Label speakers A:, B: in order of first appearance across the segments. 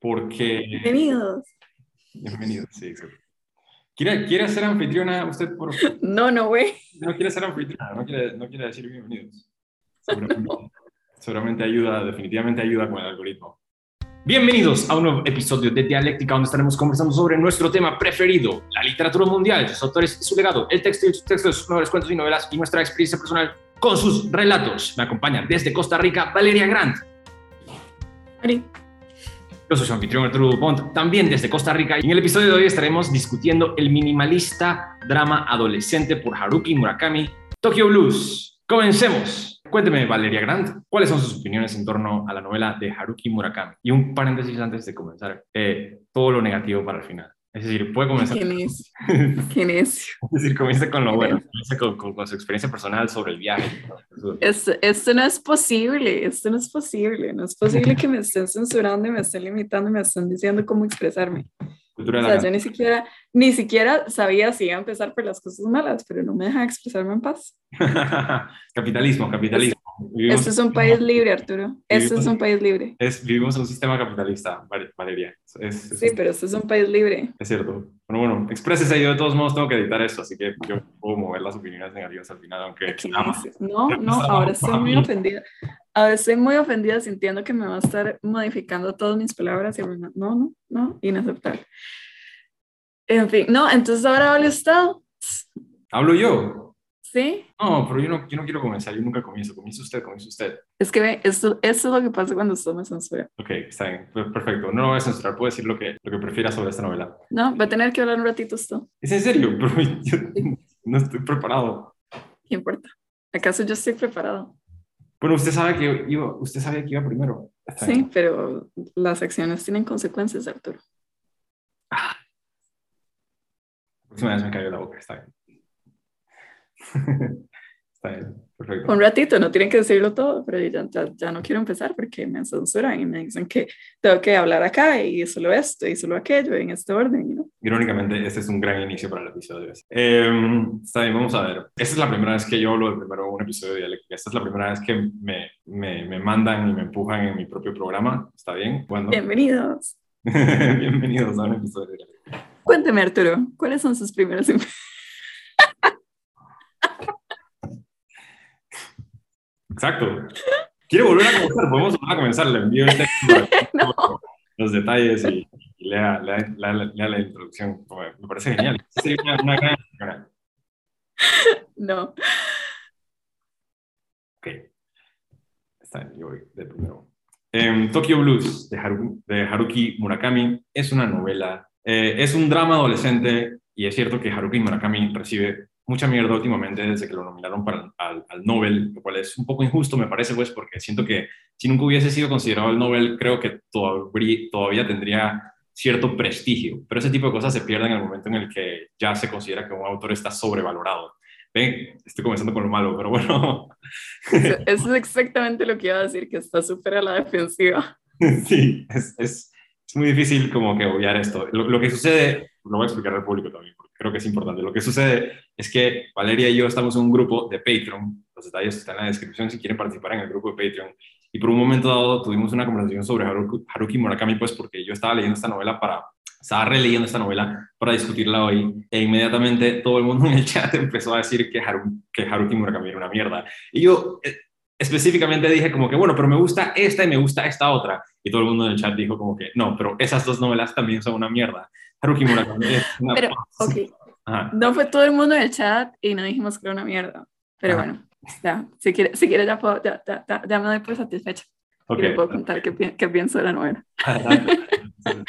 A: porque...
B: Bienvenidos.
A: Bienvenidos, sí, exacto. ¿Quiere, ¿Quiere ser anfitriona usted? Por...
B: No, no, güey.
A: No quiere ser anfitriona, no quiere, no quiere decir bienvenidos. Seguramente, seguramente ayuda, definitivamente ayuda con el algoritmo. Bienvenidos a un nuevo episodio de Dialéctica, donde estaremos conversando sobre nuestro tema preferido, la literatura mundial, sus autores y su legado, el texto y sus textos, sus novelas, cuentos y novelas, y nuestra experiencia personal con sus relatos. Me acompaña desde Costa Rica Valeria Grant.
B: Ari.
A: Yo soy su anfitrión Arturo Dupont, también desde Costa Rica. Y en el episodio de hoy estaremos discutiendo el minimalista drama adolescente por Haruki Murakami, Tokyo Blues. Comencemos. Cuénteme, Valeria Grant, ¿cuáles son sus opiniones en torno a la novela de Haruki Murakami? Y un paréntesis antes de comenzar. Eh, todo lo negativo para el final. Es decir, puede comenzar.
B: ¿Quién es? ¿Quién es?
A: Es decir, comienza con lo bueno, comienza con, con, con, su experiencia personal sobre el viaje.
B: Esto, esto no es posible, esto no es posible, no es posible que me estén censurando y me estén limitando y me estén diciendo cómo expresarme. O sea, yo ni siquiera, ni siquiera sabía si iba a empezar por las cosas malas, pero no me deja expresarme en paz.
A: capitalismo, capitalismo.
B: Vivimos, este es un país libre, Arturo. Este es un país libre.
A: Es, vivimos en un sistema capitalista, Valeria. Es, es,
B: sí, pero este es un país libre.
A: Es cierto. Bueno, bueno, exprésese. Yo de todos modos tengo que editar eso, así que yo puedo mover las opiniones negativas al final, aunque...
B: No, no, ahora estoy muy ofendida. Ahora estoy muy ofendida sintiendo que me va a estar modificando todas mis palabras y no, no, no, inaceptable. En fin, no, entonces ahora habla usted.
A: ¿Hablo yo?
B: ¿Sí?
A: No, pero yo no, yo no quiero comenzar, yo nunca comienzo. Comienza usted, comienza usted.
B: Es que ve, esto, esto es lo que pasa cuando usted me censura.
A: Ok, está bien, perfecto. No lo voy a censurar, puedo decir lo que, lo que prefiera sobre esta novela.
B: No, va a tener que hablar un ratito usted.
A: ¿Es en serio? Pero yo no estoy preparado.
B: ¿Qué importa? ¿Acaso yo estoy preparado?
A: Bueno, usted sabe que iba, usted sabe que iba primero.
B: Está sí, bien. pero las acciones tienen consecuencias, Arturo.
A: Ah. La próxima vez me cayó la boca, está bien. Está bien, perfecto.
B: Un ratito, no tienen que decirlo todo, pero ya, ya, ya, no quiero empezar porque me censuran y me dicen que tengo que hablar acá y solo esto y solo aquello en este orden. ¿no?
A: Irónicamente, este es un gran inicio para el episodio. Eh, está bien, vamos a ver. Esta es la primera vez que yo hablo de primero un episodio de dialéctica. Esta es la primera vez que me, me, me mandan y me empujan en mi propio programa. ¿Está bien?
B: ¿Cuándo? Bienvenidos.
A: Bienvenidos a un episodio de dialéctica.
B: Cuénteme, Arturo, ¿cuáles son sus primeros
A: Exacto. ¿Quiere volver a comenzar? Podemos volver a comenzar. Le envío el texto, no. los detalles y, y lea, lea, lea, lea, la introducción. Me parece genial. Sería una, una gran...
B: No.
A: Ok. Está bien, yo voy de primero. Eh, Tokyo Blues de, Haru, de, Haruki Murakami es una novela, eh, es un drama adolescente y es cierto que Haruki Murakami recibe mucha mierda últimamente desde que lo nominaron para, al, al, Nobel, lo cual es un poco injusto, me parece, pues, porque siento que si nunca hubiese sido considerado el Nobel, creo que todavía, todavía tendría cierto prestigio, pero ese tipo de cosas se pierden en el momento en el que ya se considera que un autor está sobrevalorado. Ven, estoy comenzando con lo malo, pero bueno.
B: Eso, eso es exactamente lo que iba a decir, que está súper a la defensiva.
A: Sí, es, es, es, muy difícil como que obviar esto. Lo, lo que sucede, lo voy a explicar al público también, porque creo que es importante. Lo que sucede es que Valeria y yo estamos en un grupo de Patreon, los detalles están en la descripción si quieren participar en el grupo de Patreon, y por un momento dado tuvimos una conversación sobre Haruki, Haruki Murakami, pues porque yo estaba leyendo esta novela para, estaba releyendo esta novela para discutirla hoy, e inmediatamente todo el mundo en el chat empezó a decir que, Haru, que Haruki Murakami era una mierda. Y yo eh, específicamente dije como que, bueno, pero me gusta esta y me gusta esta otra. Y todo el mundo en el chat dijo como que, no, pero esas dos novelas también son una mierda. Haruki Murakami es una...
B: Pero, ok. Ajá. No fue todo el mundo en el chat y no dijimos que era una mierda. Pero Ajá. bueno, ya, si quiere, si quiere ya, puedo, ya, ya, ya, ya, me doy por satisfecha. Okay. Y le puedo contar qué, qué pienso de la novela.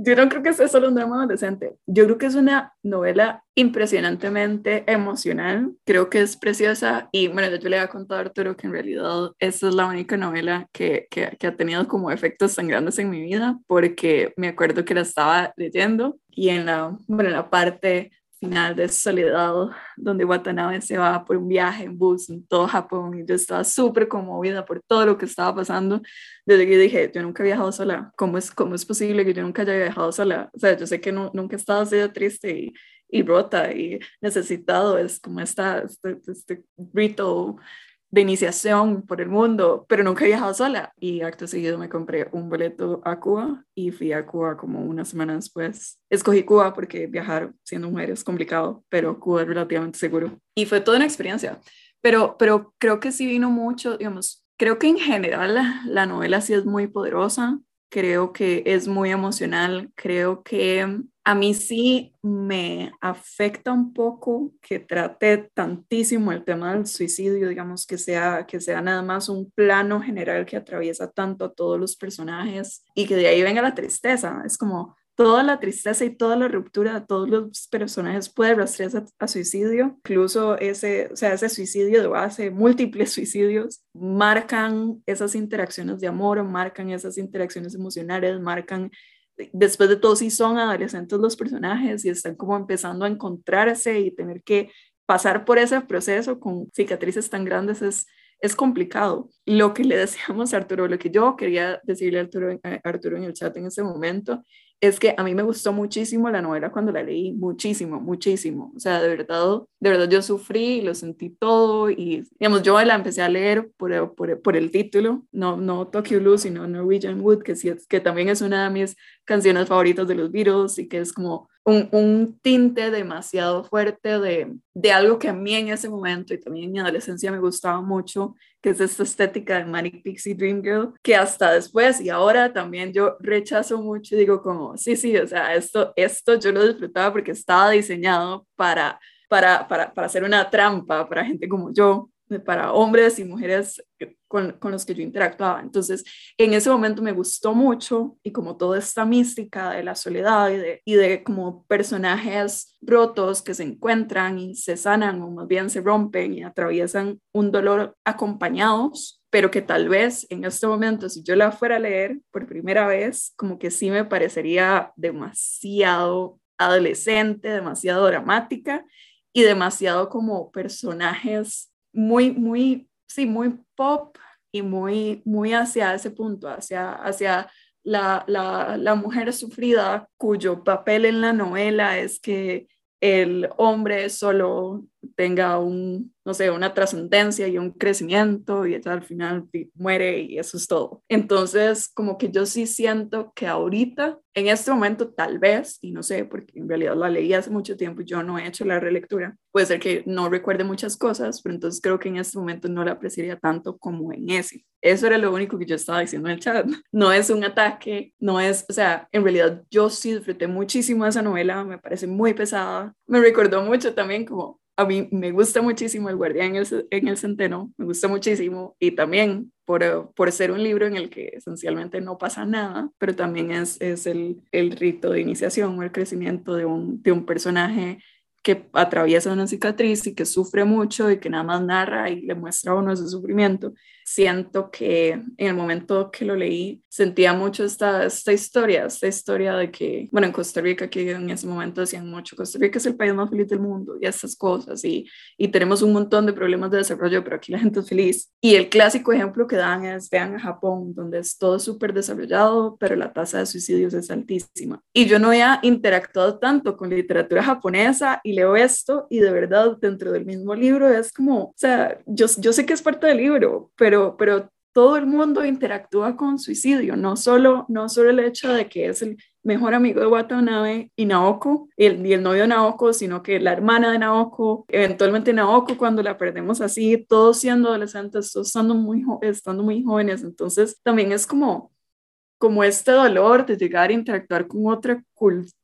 B: Yo no creo que sea solo un drama adolescente. Yo creo que es una novela impresionantemente emocional. Creo que es preciosa. Y bueno, yo le había contado a Arturo que en realidad esta es la única novela que, que, que, ha tenido como efectos tan grandes en mi vida, porque me acuerdo que la estaba leyendo y en la, bueno, en la parte final de Soledad, donde Watanabe se va por un viaje en bus en todo Japón y yo estaba súper conmovida por todo lo que estaba pasando. Desde que dije, yo nunca he viajado sola, ¿cómo es, cómo es posible que yo nunca haya viajado sola? O sea, yo sé que no, nunca he estado así de triste y, y rota y necesitado, es como esta, este, este rito de iniciación por el mundo, pero nunca he viajado sola. Y acto seguido me compré un boleto a Cuba y fui a Cuba como una semana después. Escogí Cuba porque viajar siendo mujer es complicado, pero Cuba es relativamente seguro. Y fue toda una experiencia. Pero, pero creo que sí vino mucho, digamos, creo que en general la, la novela sí es muy poderosa, creo que es muy emocional, creo que a mí sí me afecta un poco que trate tantísimo el tema del suicidio, digamos, que sea, que sea nada más un plano general que atraviesa tanto a todos los personajes y que de ahí venga la tristeza. Es como toda la tristeza y toda la ruptura de todos los personajes puede rastrearse a, suicidio. Incluso ese, o sea, ese suicidio de base, múltiples suicidios, marcan esas interacciones de amor, marcan esas interacciones emocionales, marcan después de todo sí son adolescentes los personajes y están como empezando a encontrarse y tener que pasar por ese proceso con cicatrices tan grandes es, es complicado. Lo que le decíamos a Arturo, lo que yo quería decirle Arturo, a Arturo en el chat en ese momento, es que a mí me gustó muchísimo la novela cuando la leí, muchísimo, muchísimo. O sea, de verdad, de verdad yo sufrí, lo sentí todo y, digamos, yo la empecé a leer por, por, por el título, no, no Tokyo Blue, sino Norwegian Wood, que, sí, que también es una de mis canciones favoritas de los Beatles y que es como un, tinte demasiado fuerte de, de algo que a mí en ese momento y también en mi adolescencia me gustaba mucho, que es esta estética de Manic Pixie Dream Girl, que hasta después y ahora también yo rechazo mucho y digo como, sí, sí, o sea, esto, esto yo lo disfrutaba porque estaba diseñado para, para, para, para hacer una trampa para gente como yo, para hombres y mujeres con, con, los que yo interactuaba. Entonces, en ese momento me gustó mucho y como toda esta mística de la soledad y de, y de como personajes rotos que se encuentran y se sanan o más bien se rompen y atraviesan un dolor acompañados, pero que tal vez en este momento, si yo la fuera a leer por primera vez, como que sí me parecería demasiado adolescente, demasiado dramática y demasiado como personajes muy, muy, sí, muy pop y muy, muy hacia ese punto, hacia, hacia la, la, la mujer sufrida cuyo papel en la novela es que el hombre solo tenga un, no sé, una trascendencia y un crecimiento y al final muere y eso es todo. Entonces, como que yo sí siento que ahorita, en este momento tal vez, y no sé, porque en realidad la leí hace mucho tiempo, yo no he hecho la relectura, puede ser que no recuerde muchas cosas, pero entonces creo que en este momento no la apreciaría tanto como en ese. Eso era lo único que yo estaba diciendo en el chat. No es un ataque, no es, o sea, en realidad yo sí disfruté muchísimo esa novela, me parece muy pesada, me recordó mucho también como a mí me gusta muchísimo El Guardián en el, en el Centeno, me gusta muchísimo y también por, por, ser un libro en el que esencialmente no pasa nada, pero también es, el, rito de iniciación o el crecimiento de un, de un personaje que atraviesa una cicatriz y que sufre mucho y que nada más narra y le muestra a uno ese sufrimiento. Siento que en el momento que lo leí sentía mucho esta, esta historia, esta historia de que, bueno, en Costa Rica, que en ese momento decían mucho, Costa Rica es el país más feliz del mundo y estas cosas y, y tenemos un montón de problemas de desarrollo, pero aquí la gente es feliz. Y el clásico ejemplo que dan es, vean a Japón, donde es todo súper desarrollado, pero la tasa de suicidios es altísima. Y yo no había interactuado tanto con literatura japonesa y leo esto y de verdad dentro del mismo libro es como, o sea, yo, yo sé que es parte del libro, pero, pero todo el mundo interactúa con suicidio, no solo, no solo el hecho de que es el mejor amigo de Watanabe y Naoko, y el, y el novio de Naoko, sino que la hermana de Naoko, eventualmente Naoko cuando la perdemos así, todos siendo adolescentes, todos estando muy, estando muy jóvenes, entonces también es como como este dolor de llegar a interactuar con otra cultura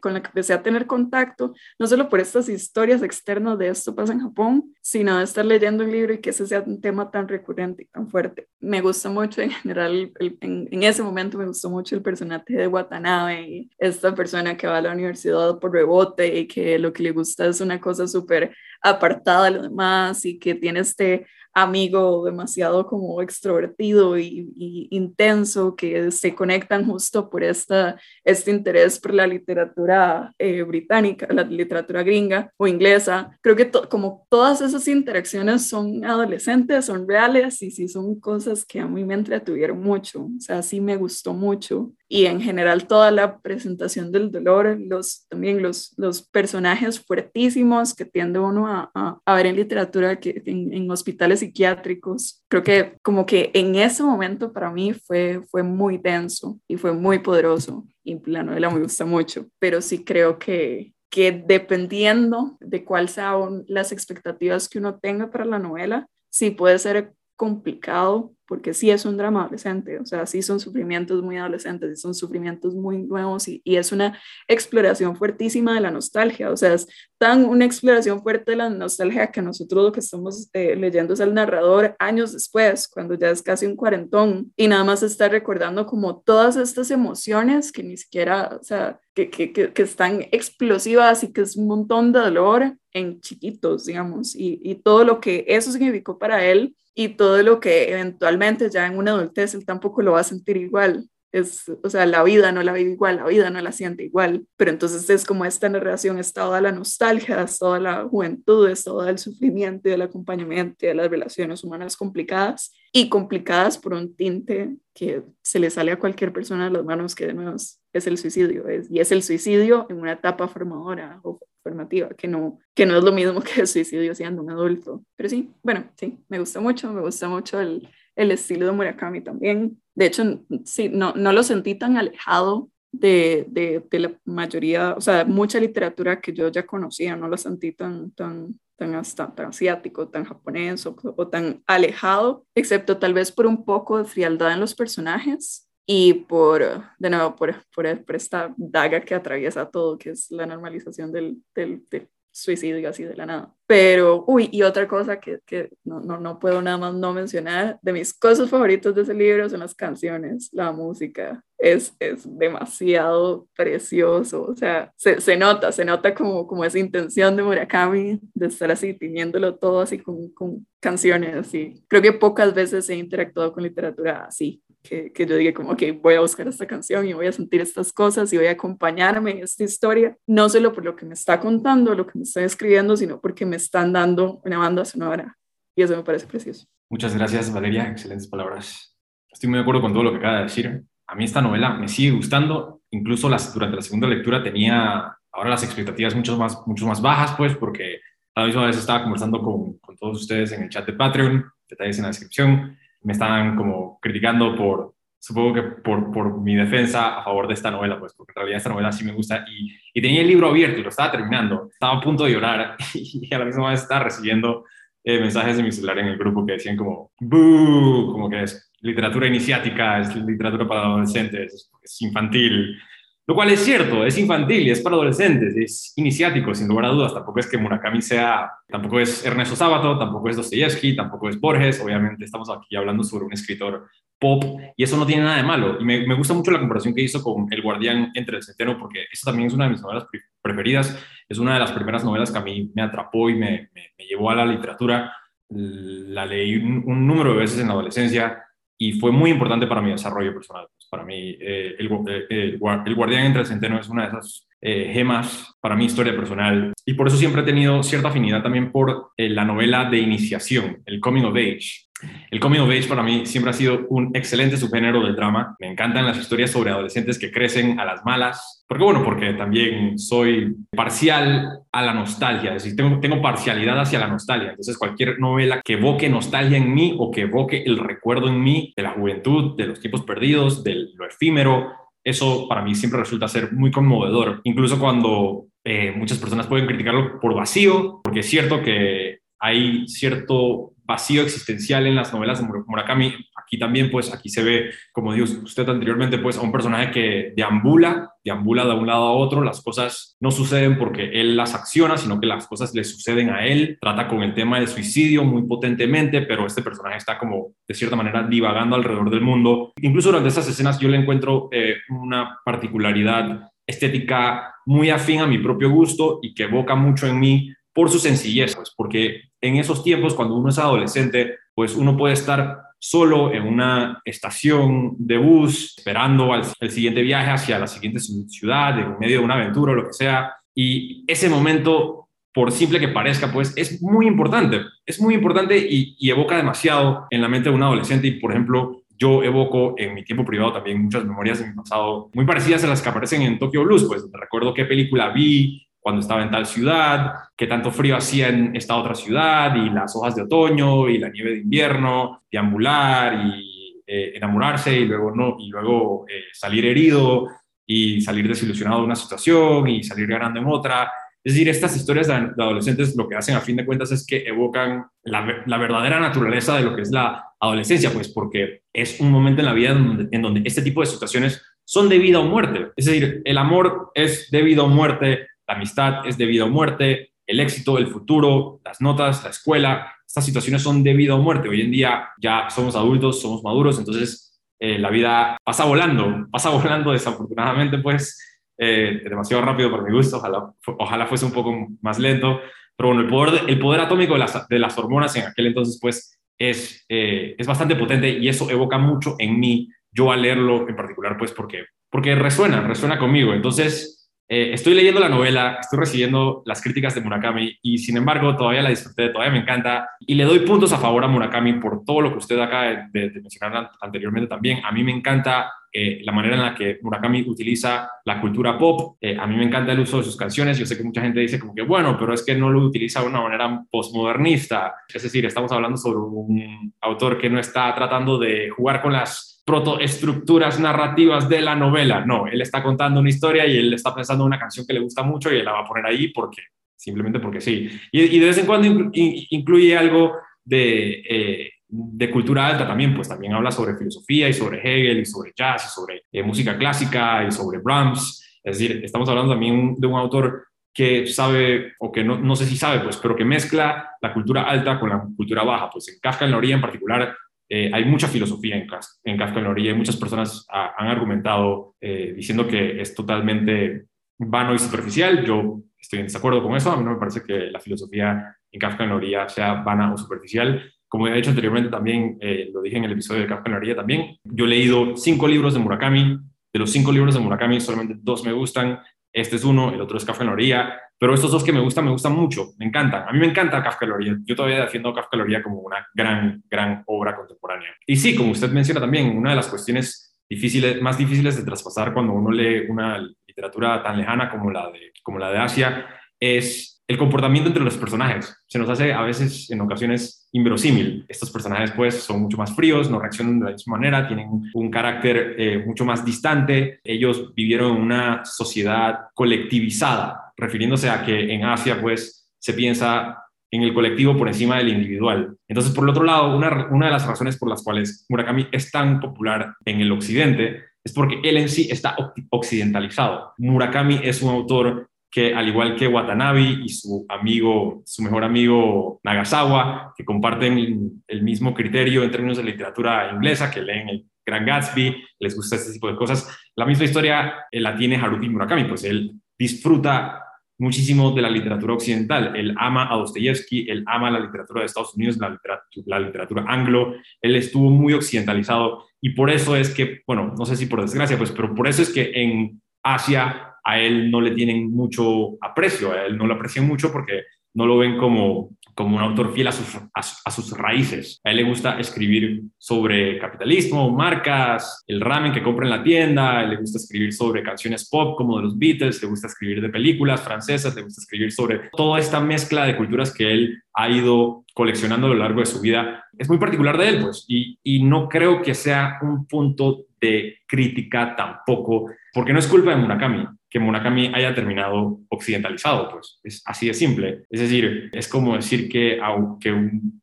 B: con la que empecé a tener contacto, no solo por estas historias externas de esto pasa en Japón, sino de estar leyendo un libro y que ese sea un tema tan recurrente y tan fuerte. Me gusta mucho en general, en, ese momento me gustó mucho el personaje de Watanabe, esta persona que va a la universidad por rebote y que lo que le gusta es una cosa súper apartada de lo demás y que tiene este amigo demasiado como extrovertido y, intenso que se conectan justo por esta, este interés por la literatura eh, británica, la literatura gringa o inglesa. Creo que como todas esas interacciones son adolescentes, son reales y sí son cosas que a mí me entretuvieron mucho, o sea, sí me gustó mucho y en general toda la presentación del dolor, los, también los, los personajes fuertísimos que tiende uno a, a, ver en literatura, que, en, en, hospitales psiquiátricos. Creo que como que en ese momento para mí fue, fue muy denso y fue muy poderoso y la novela me gusta mucho, pero sí creo que, que dependiendo de cuáles sean las expectativas que uno tenga para la novela, sí puede ser complicado porque sí es un drama adolescente, o sea, sí son sufrimientos muy adolescentes, sí son sufrimientos muy nuevos y, y, es una exploración fuertísima de la nostalgia, o sea, es tan una exploración fuerte de la nostalgia que nosotros lo que estamos eh, leyendo es el narrador años después, cuando ya es casi un cuarentón y nada más está recordando como todas estas emociones que ni siquiera, o sea, que, que, que, que están explosivas y que es un montón de dolor en chiquitos, digamos, y, y todo lo que eso significó para él y todo lo que eventualmente ya en una adultez él tampoco lo va a sentir igual. Es, o sea, la vida no la vive igual, la vida no la siente igual, pero entonces es como esta narración, es toda la nostalgia, es toda la juventud, es todo el sufrimiento y el acompañamiento de las relaciones humanas complicadas y complicadas por un tinte que se le sale a cualquier persona de las manos, que de nuevo es, el suicidio, es, y es el suicidio en una etapa formadora o formativa, que no, que no es lo mismo que el suicidio siendo un adulto. Pero sí, bueno, sí, me gusta mucho, me gusta mucho el, el estilo de Murakami también. De hecho, sí, no, no lo sentí tan alejado de, de, la mayoría, o sea, mucha literatura que yo ya conocía, no lo sentí tan, tan, tan, hasta, tan asiático, tan japonés o, o, tan alejado, excepto tal vez por un poco de frialdad en los personajes y por, de nuevo, por, por, por esta daga que atraviesa todo, que es la normalización del, del, del suicidio así de la nada. Pero, uy, y otra cosa que, que no, no, no, puedo nada más no mencionar, de mis cosas favoritas de ese libro son las canciones, la música. Es, es demasiado precioso, o sea, se, se, nota, se nota como, como esa intención de Murakami de estar así, teniéndolo todo así con, con canciones, así. Creo que pocas veces he interactuado con literatura así, que, que, yo diga como que voy a buscar esta canción y voy a sentir estas cosas y voy a acompañarme en esta historia, no solo por lo que me está contando, lo que me está escribiendo, sino porque me están dando una banda sonora y eso me parece precioso.
A: Muchas gracias Valeria, excelentes palabras. Estoy muy de acuerdo con todo lo que acaba de decir. A mí esta novela me sigue gustando, incluso las, durante la segunda lectura tenía ahora las expectativas mucho más, mucho más bajas, pues porque a la misma vez estaba conversando con, con todos ustedes en el chat de Patreon, detalles en la descripción, me estaban como criticando por, supongo que por, por, mi defensa a favor de esta novela, pues porque en realidad esta novela sí me gusta y, y, tenía el libro abierto y lo estaba terminando, estaba a punto de llorar y a la misma vez estaba recibiendo eh, mensajes de mi celular en el grupo que decían como, ¡Boo! como que es literatura iniciática, es literatura para adolescentes, es, es infantil, lo cual es cierto, es infantil es para adolescentes, es iniciático, sin lugar a dudas. Tampoco es que Murakami sea, tampoco es Ernesto Sábato, tampoco es Dostoyevsky, tampoco es Borges. Obviamente estamos aquí hablando sobre un escritor pop y eso no tiene nada de malo. Y me, me gusta mucho la comparación que hizo con El Guardián entre el Centeno, porque eso también es una de mis novelas preferidas. Es una de las primeras novelas que a mí me atrapó y me, me, me llevó a la literatura. La leí un, un número de veces en la adolescencia y fue muy importante para mi desarrollo personal. Para mí, eh, el, eh, el, el, Guardián entre el Centeno es una de esas eh, gemas para mi historia personal y por eso siempre he tenido cierta afinidad también por eh, la novela de iniciación, el Coming of Age. El Coming of Age para mí siempre ha sido un excelente subgénero del drama. Me encantan las historias sobre adolescentes que crecen a las malas. Porque bueno, porque también soy parcial a la nostalgia, es decir, tengo, tengo parcialidad hacia la nostalgia. Entonces cualquier novela que evoque nostalgia en mí o que evoque el recuerdo en mí de la juventud, de los tiempos perdidos, de lo efímero, eso para mí siempre resulta ser muy conmovedor, incluso cuando eh, muchas personas pueden criticarlo por vacío, porque es cierto que hay cierto vacío existencial en las novelas de Murakami. Aquí también, pues, aquí se ve, como dijo usted anteriormente, pues, a un personaje que deambula, deambula de un lado a otro. Las cosas no suceden porque él las acciona, sino que las cosas le suceden a él. Trata con el tema del suicidio muy potentemente, pero este personaje está como, de cierta manera, divagando alrededor del mundo. Incluso durante estas escenas yo le encuentro eh, una particularidad estética muy afín a mi propio gusto y que evoca mucho en mí por su sencillez, pues, porque en esos tiempos, cuando uno es adolescente, pues uno puede estar solo en una estación de bus, esperando el siguiente viaje hacia la siguiente ciudad, en medio de una aventura o lo que sea, y ese momento, por simple que parezca, pues es muy importante, es muy importante y, y evoca demasiado en la mente de un adolescente, y por ejemplo, yo evoco en mi tiempo privado también muchas memorias de mi pasado muy parecidas a las que aparecen en Tokyo Blues, pues recuerdo qué película vi cuando estaba en tal ciudad, qué tanto frío hacía en esta otra ciudad y las hojas de otoño y la nieve de invierno, deambular y eh, enamorarse y luego no y luego eh, salir herido y salir desilusionado de una situación y salir ganando en otra es decir, estas historias de, adolescentes lo que hacen a fin de cuentas es que evocan la, la, verdadera naturaleza de lo que es la adolescencia, pues porque es un momento en la vida en donde, este tipo de situaciones son de vida o muerte. Es decir, el amor es de vida o muerte, amistad es de vida o muerte, el éxito, el futuro, las notas, la escuela, estas situaciones son de vida o muerte. Hoy en día ya somos adultos, somos maduros, entonces eh, la vida pasa volando, pasa volando desafortunadamente, pues eh, demasiado rápido por mi gusto, ojalá, ojalá fuese un poco más lento, pero bueno, el poder, el poder atómico de las, de las hormonas en aquel entonces pues es, eh, es bastante potente y eso evoca mucho en mí, yo al leerlo en particular pues porque, porque resuena, resuena conmigo, entonces eh, estoy leyendo la novela, estoy recibiendo las críticas de Murakami y sin embargo todavía la disfruté, todavía me encanta y le doy puntos a favor a Murakami por todo lo que usted acaba de, mencionar anteriormente también. A mí me encanta eh, la manera en la que Murakami utiliza la cultura pop. Eh, a mí me encanta el uso de sus canciones. Yo sé que mucha gente dice como que, bueno, pero es que no lo utiliza de una manera postmodernista. Es decir, estamos hablando sobre un autor que no está tratando de jugar con las protoestructuras narrativas de la novela. No, él está contando una historia y él está pensando en una canción que le gusta mucho y él la va a poner ahí porque, simplemente porque sí. Y, de vez en cuando incluye algo de, eh, de, cultura alta también, pues también habla sobre filosofía y sobre Hegel y sobre jazz y sobre eh, música clásica y sobre Brahms. Es decir, estamos hablando también de un autor que sabe, o que no, no sé si sabe, pues, pero que mezcla la cultura alta con la cultura baja. Pues en Kafka en la orilla en particular eh, hay mucha filosofía en, en Kafka en la orilla y muchas personas han argumentado eh, diciendo que es totalmente vano y superficial. Yo estoy en desacuerdo con eso. A mí no me parece que la filosofía en Kafka en la orilla sea vana o superficial. Como he dicho anteriormente también, eh, lo dije en el episodio de Kafka en la orilla también, yo he leído cinco libros de Murakami. De los cinco libros de Murakami, solamente dos me gustan. Este es uno, el otro es orilla. Pero estos dos que me gustan, me gustan mucho, me encantan. A mí me encanta Loria. Yo todavía defiendo Loria como una gran, gran obra contemporánea. Y sí, como usted menciona también, una de las cuestiones difíciles, más difíciles de traspasar cuando uno lee una literatura tan lejana como la de, como la de Asia es el comportamiento entre los personajes. Se nos hace a veces, en ocasiones, inverosímil. Estos personajes, pues, son mucho más fríos, no reaccionan de la misma manera, tienen un carácter eh, mucho más distante. Ellos vivieron en una sociedad colectivizada refiriéndose a que en Asia pues se piensa en el colectivo por encima del individual. Entonces, por el otro lado, una, una, de las razones por las cuales Murakami es tan popular en el occidente es porque él en sí está occidentalizado. Murakami es un autor que, al igual que Watanabe y su amigo, su mejor amigo Nagasawa, que comparten el mismo criterio en términos de literatura inglesa, que leen el Gran Gatsby, les gusta este tipo de cosas, la misma historia eh, la tiene Haruki Murakami, pues él disfruta muchísimo de la literatura occidental. Él ama a Dostoyevsky, él ama la literatura de Estados Unidos, la literatura, la literatura anglo. Él estuvo muy occidentalizado y por eso es que, bueno, no sé si por desgracia, pues, pero por eso es que en Asia a él no le tienen mucho aprecio, a él no lo aprecian mucho porque no lo ven como como un autor fiel a sus, a, sus raíces. A él le gusta escribir sobre capitalismo, marcas, el ramen que compra en la tienda, le gusta escribir sobre canciones pop como de los Beatles, le gusta escribir de películas francesas, le gusta escribir sobre toda esta mezcla de culturas que él ha ido coleccionando a lo largo de su vida. Es muy particular de él, pues, y, y no creo que sea un punto de crítica tampoco, porque no es culpa de Murakami que Murakami haya terminado occidentalizado, pues es así de simple. Es decir, es como decir que aunque un,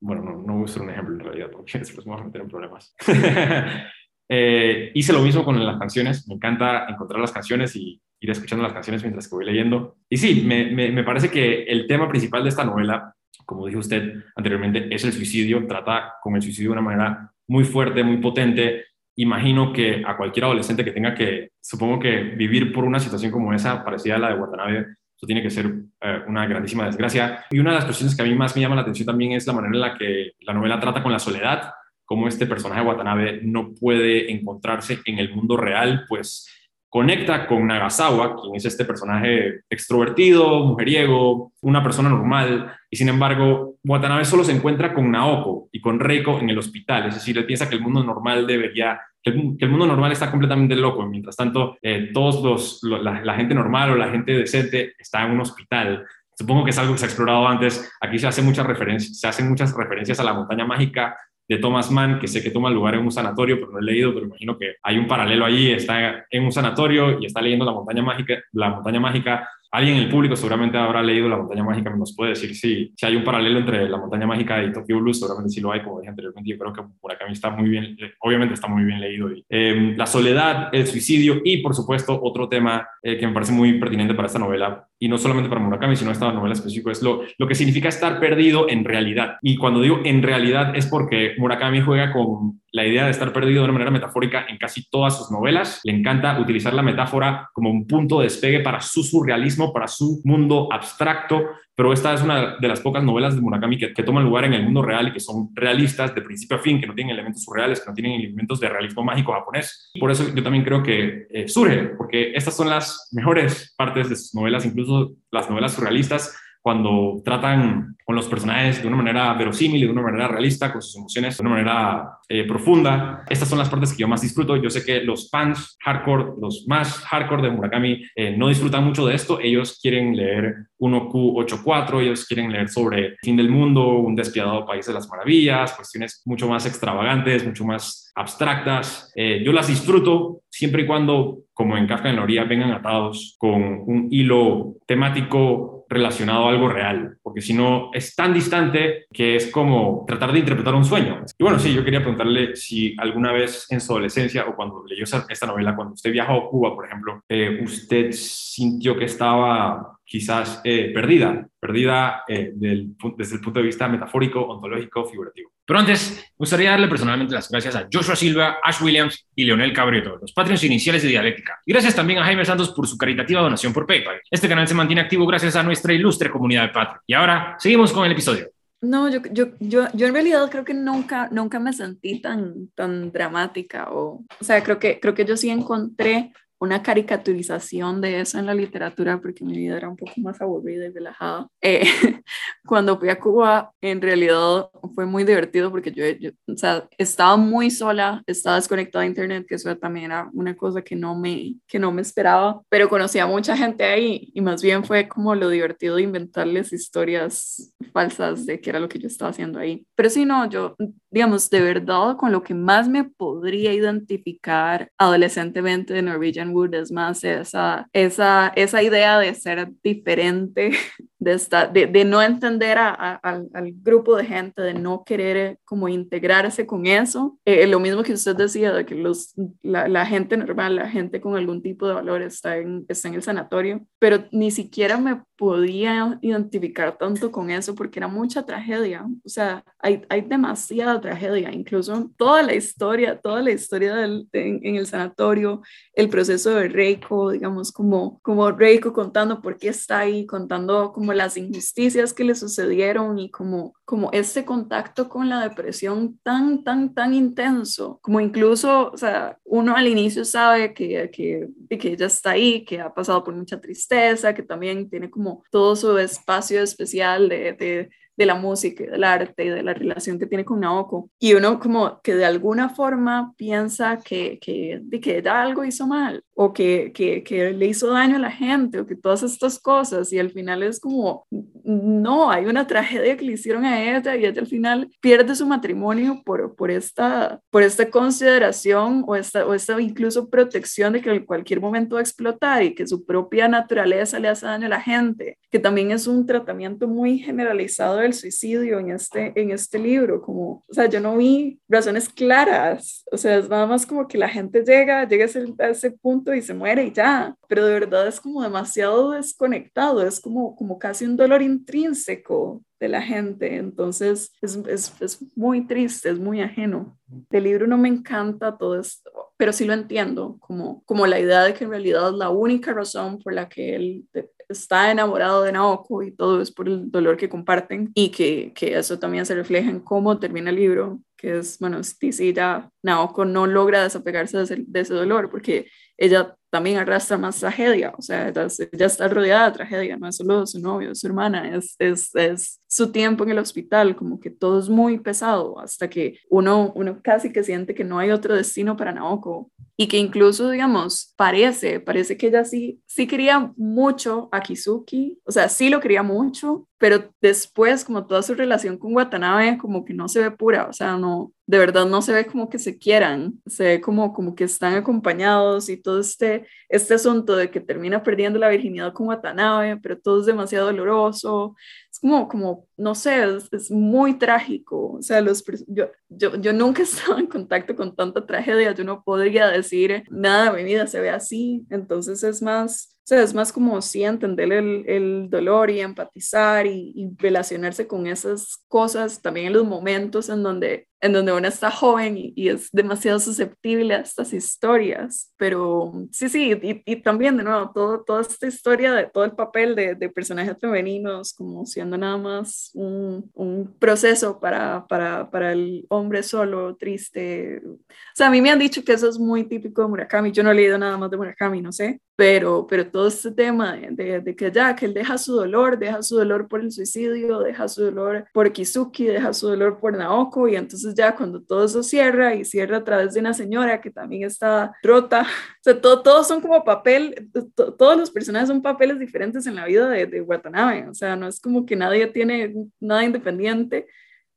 A: bueno, no, no voy a usar un ejemplo en realidad, porque después voy a meter en problemas. Eh, hice lo mismo con las canciones, me encanta encontrar las canciones y ir escuchando las canciones mientras que voy leyendo. Y sí, me, me, me parece que el tema principal de esta novela, como dijo usted anteriormente, es el suicidio, trata con el suicidio de una manera muy fuerte, muy potente, imagino que a cualquier adolescente que tenga que, supongo que vivir por una situación como esa, parecida a la de Watanabe, eso tiene que ser eh, una grandísima desgracia. Y una de las cuestiones que a mí más me llama la atención también es la manera en la que la novela trata con la soledad, cómo este personaje de Watanabe no puede encontrarse en el mundo real, pues conecta con Nagasawa, quien es este personaje extrovertido, mujeriego, una persona normal, y sin embargo, Watanabe solo se encuentra con Naoko y con Reiko en el hospital, es decir, él piensa que el mundo normal debería, que el, mundo normal está completamente loco, mientras tanto, eh, todos los, la, la gente normal o la gente decente está en un hospital. Supongo que es algo que se ha explorado antes. Aquí se, hace muchas se hacen muchas referencias a la montaña mágica de Thomas Mann, que sé que toma lugar en un sanatorio, pero no he leído, pero imagino que hay un paralelo allí, está en un sanatorio y está leyendo la montaña mágica, la montaña mágica Alguien en el público seguramente habrá leído La montaña mágica, nos puede decir si, si hay un paralelo entre La montaña mágica y Tokyo Blues, seguramente sí lo hay, como dije anteriormente, yo creo que acá está muy bien, eh, obviamente está muy bien leído. Eh, la soledad, el suicidio y, por supuesto, otro tema eh, que me parece muy pertinente para esta novela, y no solamente para Murakami, sino esta novela específica, es lo, lo que significa estar perdido en realidad. Y cuando digo en realidad es porque Murakami juega con la idea de estar perdido de una manera metafórica en casi todas sus novelas. Le encanta utilizar la metáfora como un punto de despegue para su surrealismo, para su mundo abstracto, pero esta es una de las pocas novelas de Murakami que, toman lugar en el mundo real y que son realistas de principio a fin, que no tienen elementos surreales, que no tienen elementos de realismo mágico japonés. Por eso yo también creo que eh, surge, porque estas son las mejores partes de sus novelas, incluso las novelas surrealistas cuando tratan con los personajes de una manera verosímil, de una manera realista, con sus emociones de una manera eh, profunda. Estas son las partes que yo más disfruto. Yo sé que los fans hardcore, los más hardcore de Murakami, eh, no disfrutan mucho de esto. Ellos quieren leer 1Q84, ellos quieren leer sobre fin del mundo, un despiadado país de las maravillas, cuestiones mucho más extravagantes, mucho más abstractas. Eh, yo las disfruto siempre y cuando, como en Kafka en la orilla, vengan atados con un hilo temático relacionado a algo real, porque si no es tan distante que es como tratar de interpretar un sueño. Y bueno, sí, yo quería preguntarle si alguna vez en su adolescencia o cuando leyó esta novela, cuando usted viajó a Cuba, por ejemplo, eh, usted sintió que estaba quizás eh, perdida, perdida eh, desde el punto de vista metafórico, ontológico, figurativo. Pero antes, me gustaría darle personalmente las gracias a Joshua Silva, Ash Williams y Leonel Cabrito, los Patreons iniciales de Dialéctica. Y gracias también a Jaime Santos por su caritativa donación por PayPal. Este canal se mantiene activo gracias a nuestra ilustre comunidad de Patreon. Y ahora, seguimos con el episodio.
B: No, yo, yo, yo, yo en realidad creo que nunca, nunca me sentí tan, tan dramática o, o sea, creo que, creo que yo sí encontré una caricaturización de eso en la literatura porque mi vida era un poco más aburrida y relajada. Eh, cuando fui a Cuba, en realidad fue muy divertido porque yo, o sea, estaba muy sola, estaba desconectada de internet, que eso también era una cosa que no me, que no me esperaba, pero conocí a mucha gente ahí y más bien fue como lo divertido de inventarles historias falsas de qué era lo que yo estaba haciendo ahí. Pero sí, no, yo, digamos, de verdad, con lo que más me podría identificar adolescentemente de Norwegian Wood es más esa, esa, esa idea de ser diferente, de, estar, de, de no entender a, al, al, grupo de gente, de no querer eh, como integrarse con eso. Eh, lo mismo que usted decía, de que los, la, la, gente normal, la gente con algún tipo de valor está en, está en el sanatorio, pero ni siquiera me podía identificar tanto con eso porque era mucha tragedia. O sea, hay, hay demasiada tragedia, incluso toda la historia, toda la historia en el sanatorio, el proceso de Reiko, digamos, como, como Reiko contando por qué está ahí, contando como las injusticias que le sucedieron y como, como este contacto con la depresión tan, tan, tan intenso, como incluso, o sea, uno al inicio sabe que, que, que ella está ahí, que ha pasado por mucha tristeza, que también tiene como todo su espacio especial de de la música del arte de la relación que tiene con Naoko. Y uno como que de alguna forma piensa que, que, que algo hizo mal o que, que, que, le hizo daño a la gente o que todas estas cosas y al final es como, no, hay una tragedia que le hicieron a ella y ella al final pierde su matrimonio por, por, esta, por esta consideración o esta, o esta incluso protección de que en cualquier momento va a explotar y que su propia naturaleza le hace daño a la gente, que también es un tratamiento muy generalizado del suicidio en este, en este libro, como, o sea, yo no vi razones claras, o sea, es nada más como que la gente llega, llega a ese, a ese punto y se muere y ya, pero de verdad es como demasiado desconectado, es como, como casi un dolor intrínseco de la gente, entonces es, es, es muy triste, es muy ajeno. El libro no me encanta todo esto, pero sí lo entiendo, como, como la idea de que en realidad la única razón por la que él está enamorado de Naoko y todo es por el dolor que comparten y que, que eso también se refleja en cómo termina el libro, que es, bueno, si ya Naoko no logra desapegarse de ese, de ese dolor porque ella también arrastra más tragedia, o sea, ella está rodeada de tragedia, no es solo su novio, su hermana, es, es, es su tiempo en el hospital, como que todo es muy pesado, hasta que uno, uno casi que siente que no hay otro destino para Naoko y que incluso, digamos, parece, parece que ella sí, sí quería mucho a Kizuki, o sea, sí lo quería mucho, pero después como toda su relación con Watanabe como que no se ve pura, o sea, no, de verdad no se ve como que se quieran, se ve como, como que están acompañados y todo este, este asunto de que termina perdiendo la virginidad con Watanabe, pero todo es demasiado doloroso, es como, como no sé, es, muy trágico, o sea, los, yo, yo, yo nunca he estado en contacto con tanta tragedia, yo no podría decir, nada, mi vida se ve así, entonces es más sea, es más como sí entender el, el dolor y empatizar y, y, relacionarse con esas cosas también en los momentos en donde en donde uno está joven y, es demasiado susceptible a estas historias. Pero sí, sí, y, y, también de nuevo, todo, toda esta historia, de todo el papel de, de personajes femeninos como siendo nada más un, un proceso para, para, para, el hombre solo, triste. O sea, a mí me han dicho que eso es muy típico de Murakami. Yo no he leído nada más de Murakami, no sé, pero, pero todo este tema de, de que ya, que él deja su dolor, deja su dolor por el suicidio, deja su dolor por Kizuki, deja su dolor por Naoko y entonces ya cuando todo eso cierra y cierra a través de una señora que también está rota, o sea, todo, todos son como papel, todos los personajes son papeles diferentes en la vida de, de Watanabe, o sea, no es como que nadie tiene nada independiente.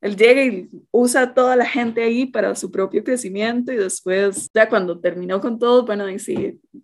B: Él llega y usa a toda la gente ahí para su propio crecimiento y después, ya cuando terminó con todo, bueno, y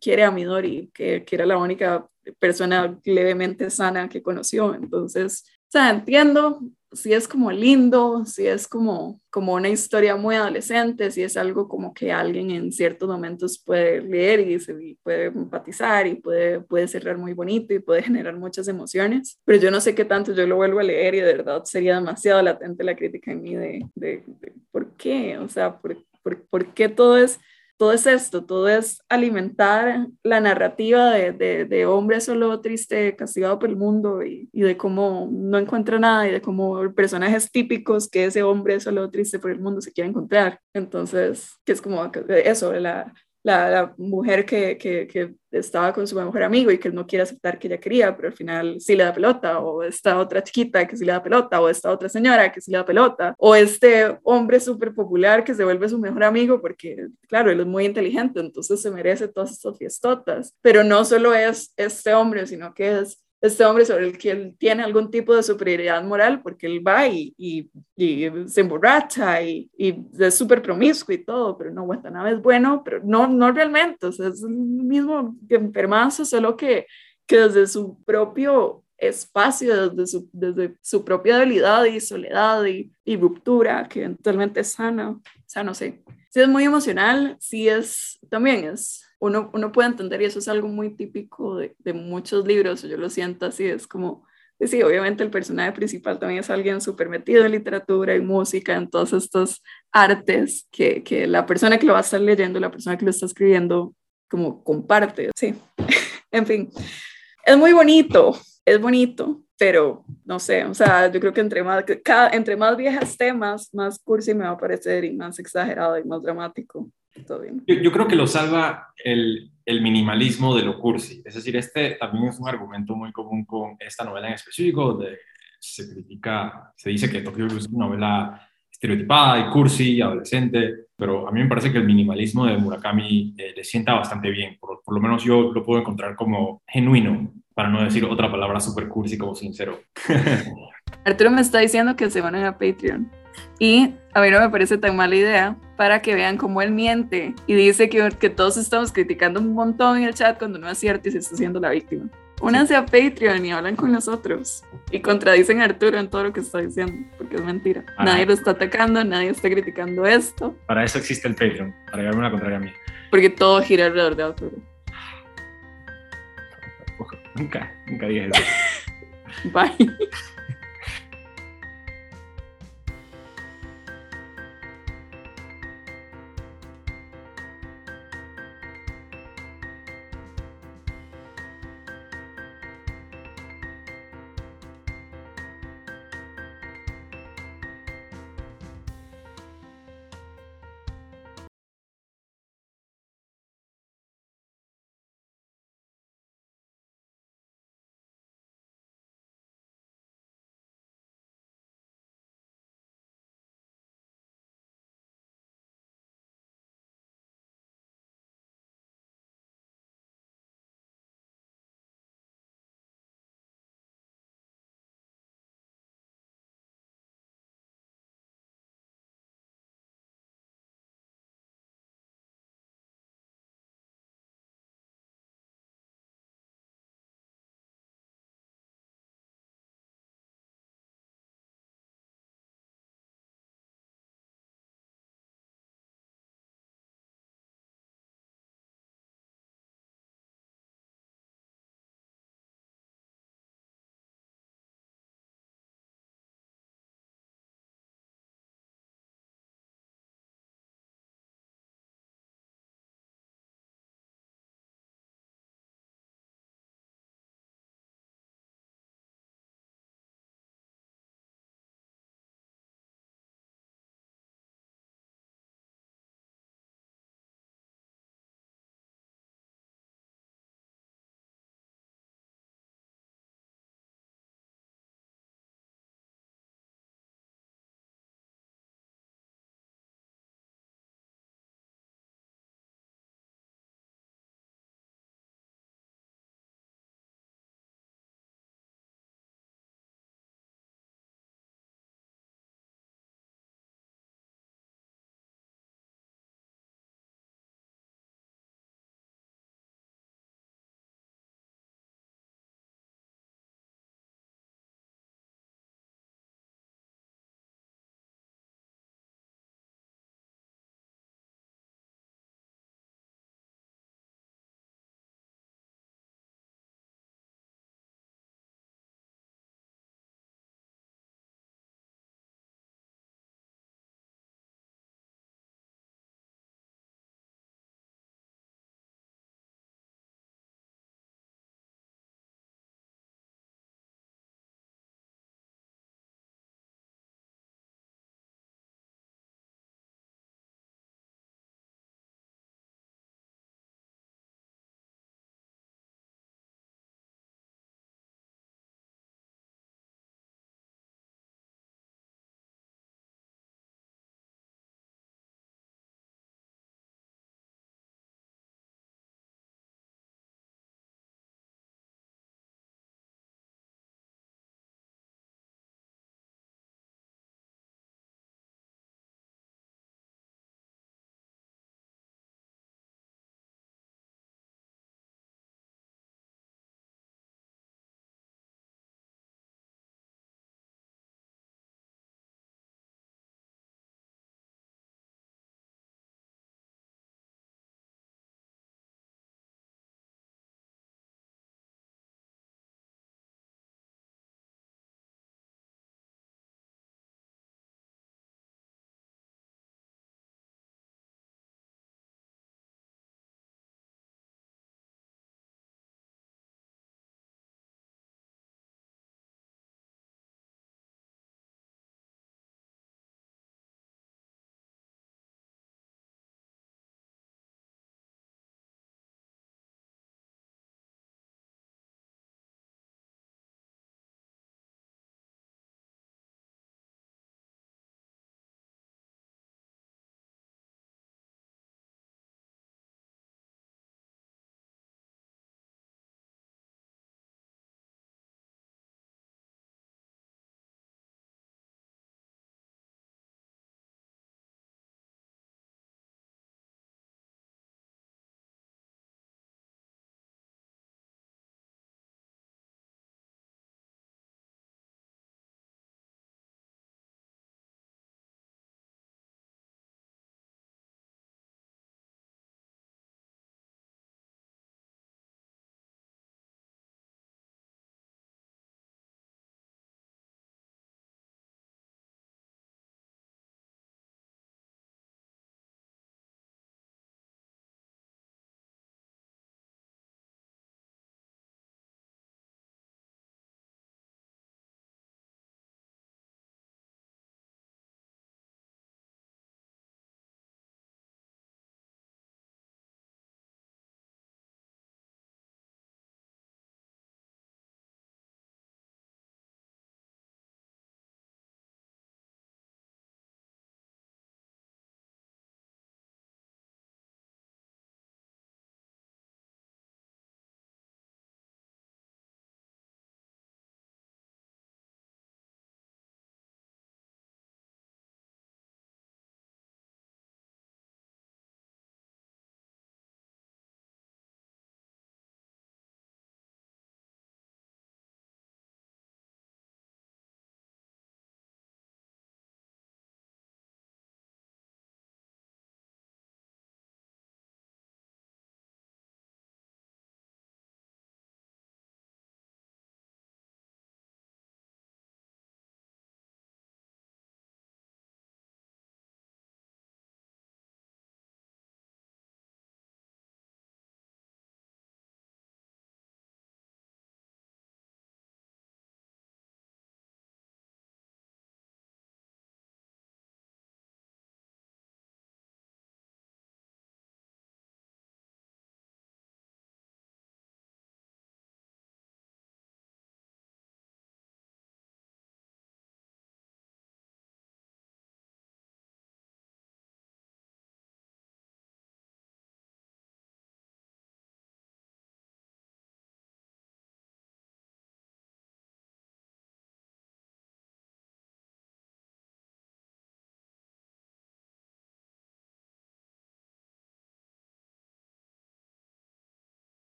B: quiere a Midori, que, que era la única persona levemente sana que conoció. Entonces, o sea, entiendo, si es como lindo, si es como, como una historia muy adolescente, si es algo como que alguien en ciertos momentos puede leer y, se, puede empatizar y puede, puede cerrar muy bonito y puede generar muchas emociones, pero yo no sé qué tanto yo lo vuelvo a leer y de verdad sería demasiado latente la crítica en mí de, de, por qué, o sea, por, por, por qué todo es todo es esto, todo es alimentar la narrativa de, de, hombre solo triste, castigado por el mundo y, y, de cómo no encuentra nada y de cómo personajes típicos que ese hombre solo triste por el mundo se quiere encontrar. Entonces, que es como eso, la, la, mujer que, que, estaba con su mejor amigo y que él no quiere aceptar que ella quería, pero al final sí le da pelota, o esta otra chiquita que sí le da pelota, o esta otra señora que sí le da pelota, o este hombre súper popular que se vuelve su mejor amigo porque, claro, él es muy inteligente, entonces se merece todas estas fiestotas, pero no solo es este hombre, sino que es este hombre sobre el que él tiene algún tipo de superioridad moral porque él va y, y, y se emborracha y, y es súper promiscuo y todo, pero no, Watanabe es bueno, pero no, no realmente, o sea, es el mismo que enfermazo, solo que, que desde su propio espacio, desde su, desde su propia debilidad y soledad y, y ruptura, que eventualmente sana, o sea, no sé. Sí es muy emocional, sí es, también es uno, uno puede entender, y eso es algo muy típico de, de muchos libros, yo lo siento así, es como, pues sí, obviamente el personaje principal también es alguien súper metido en literatura y música, en todos estos artes que, que la persona que lo va a estar leyendo, la persona que lo está escribiendo, como comparte, sí, en fin, es muy bonito, es bonito, pero no sé, o sea, yo creo que entre más, cada, entre más viejas temas, más cursi me va a parecer y más exagerado y más dramático.
A: Yo, creo que lo salva el, el, minimalismo de lo cursi. Es decir, este también es un argumento muy común con esta novela en específico, de se critica, se dice que Tokyo es una novela estereotipada y cursi, adolescente, pero a mí me parece que el minimalismo de Murakami eh, le sienta bastante bien, por, por, lo menos yo lo puedo encontrar como genuino, para no decir otra palabra super cursi como sincero.
B: Arturo me está diciendo que se van a Patreon. Y a mí no me parece tan mala idea para que vean cómo él miente y dice que, que todos estamos criticando un montón en el chat cuando no es cierto y se está haciendo la víctima. Únanse a Patreon y hablan con nosotros y contradicen a Arturo en todo lo que está diciendo, porque es mentira. Ah. Nadie lo está atacando, nadie está criticando esto.
A: Para eso existe el Patreon, para llevarme una contraria a mí.
B: Porque todo gira alrededor de Arturo.
A: Nunca, nunca dije eso.
B: Bye.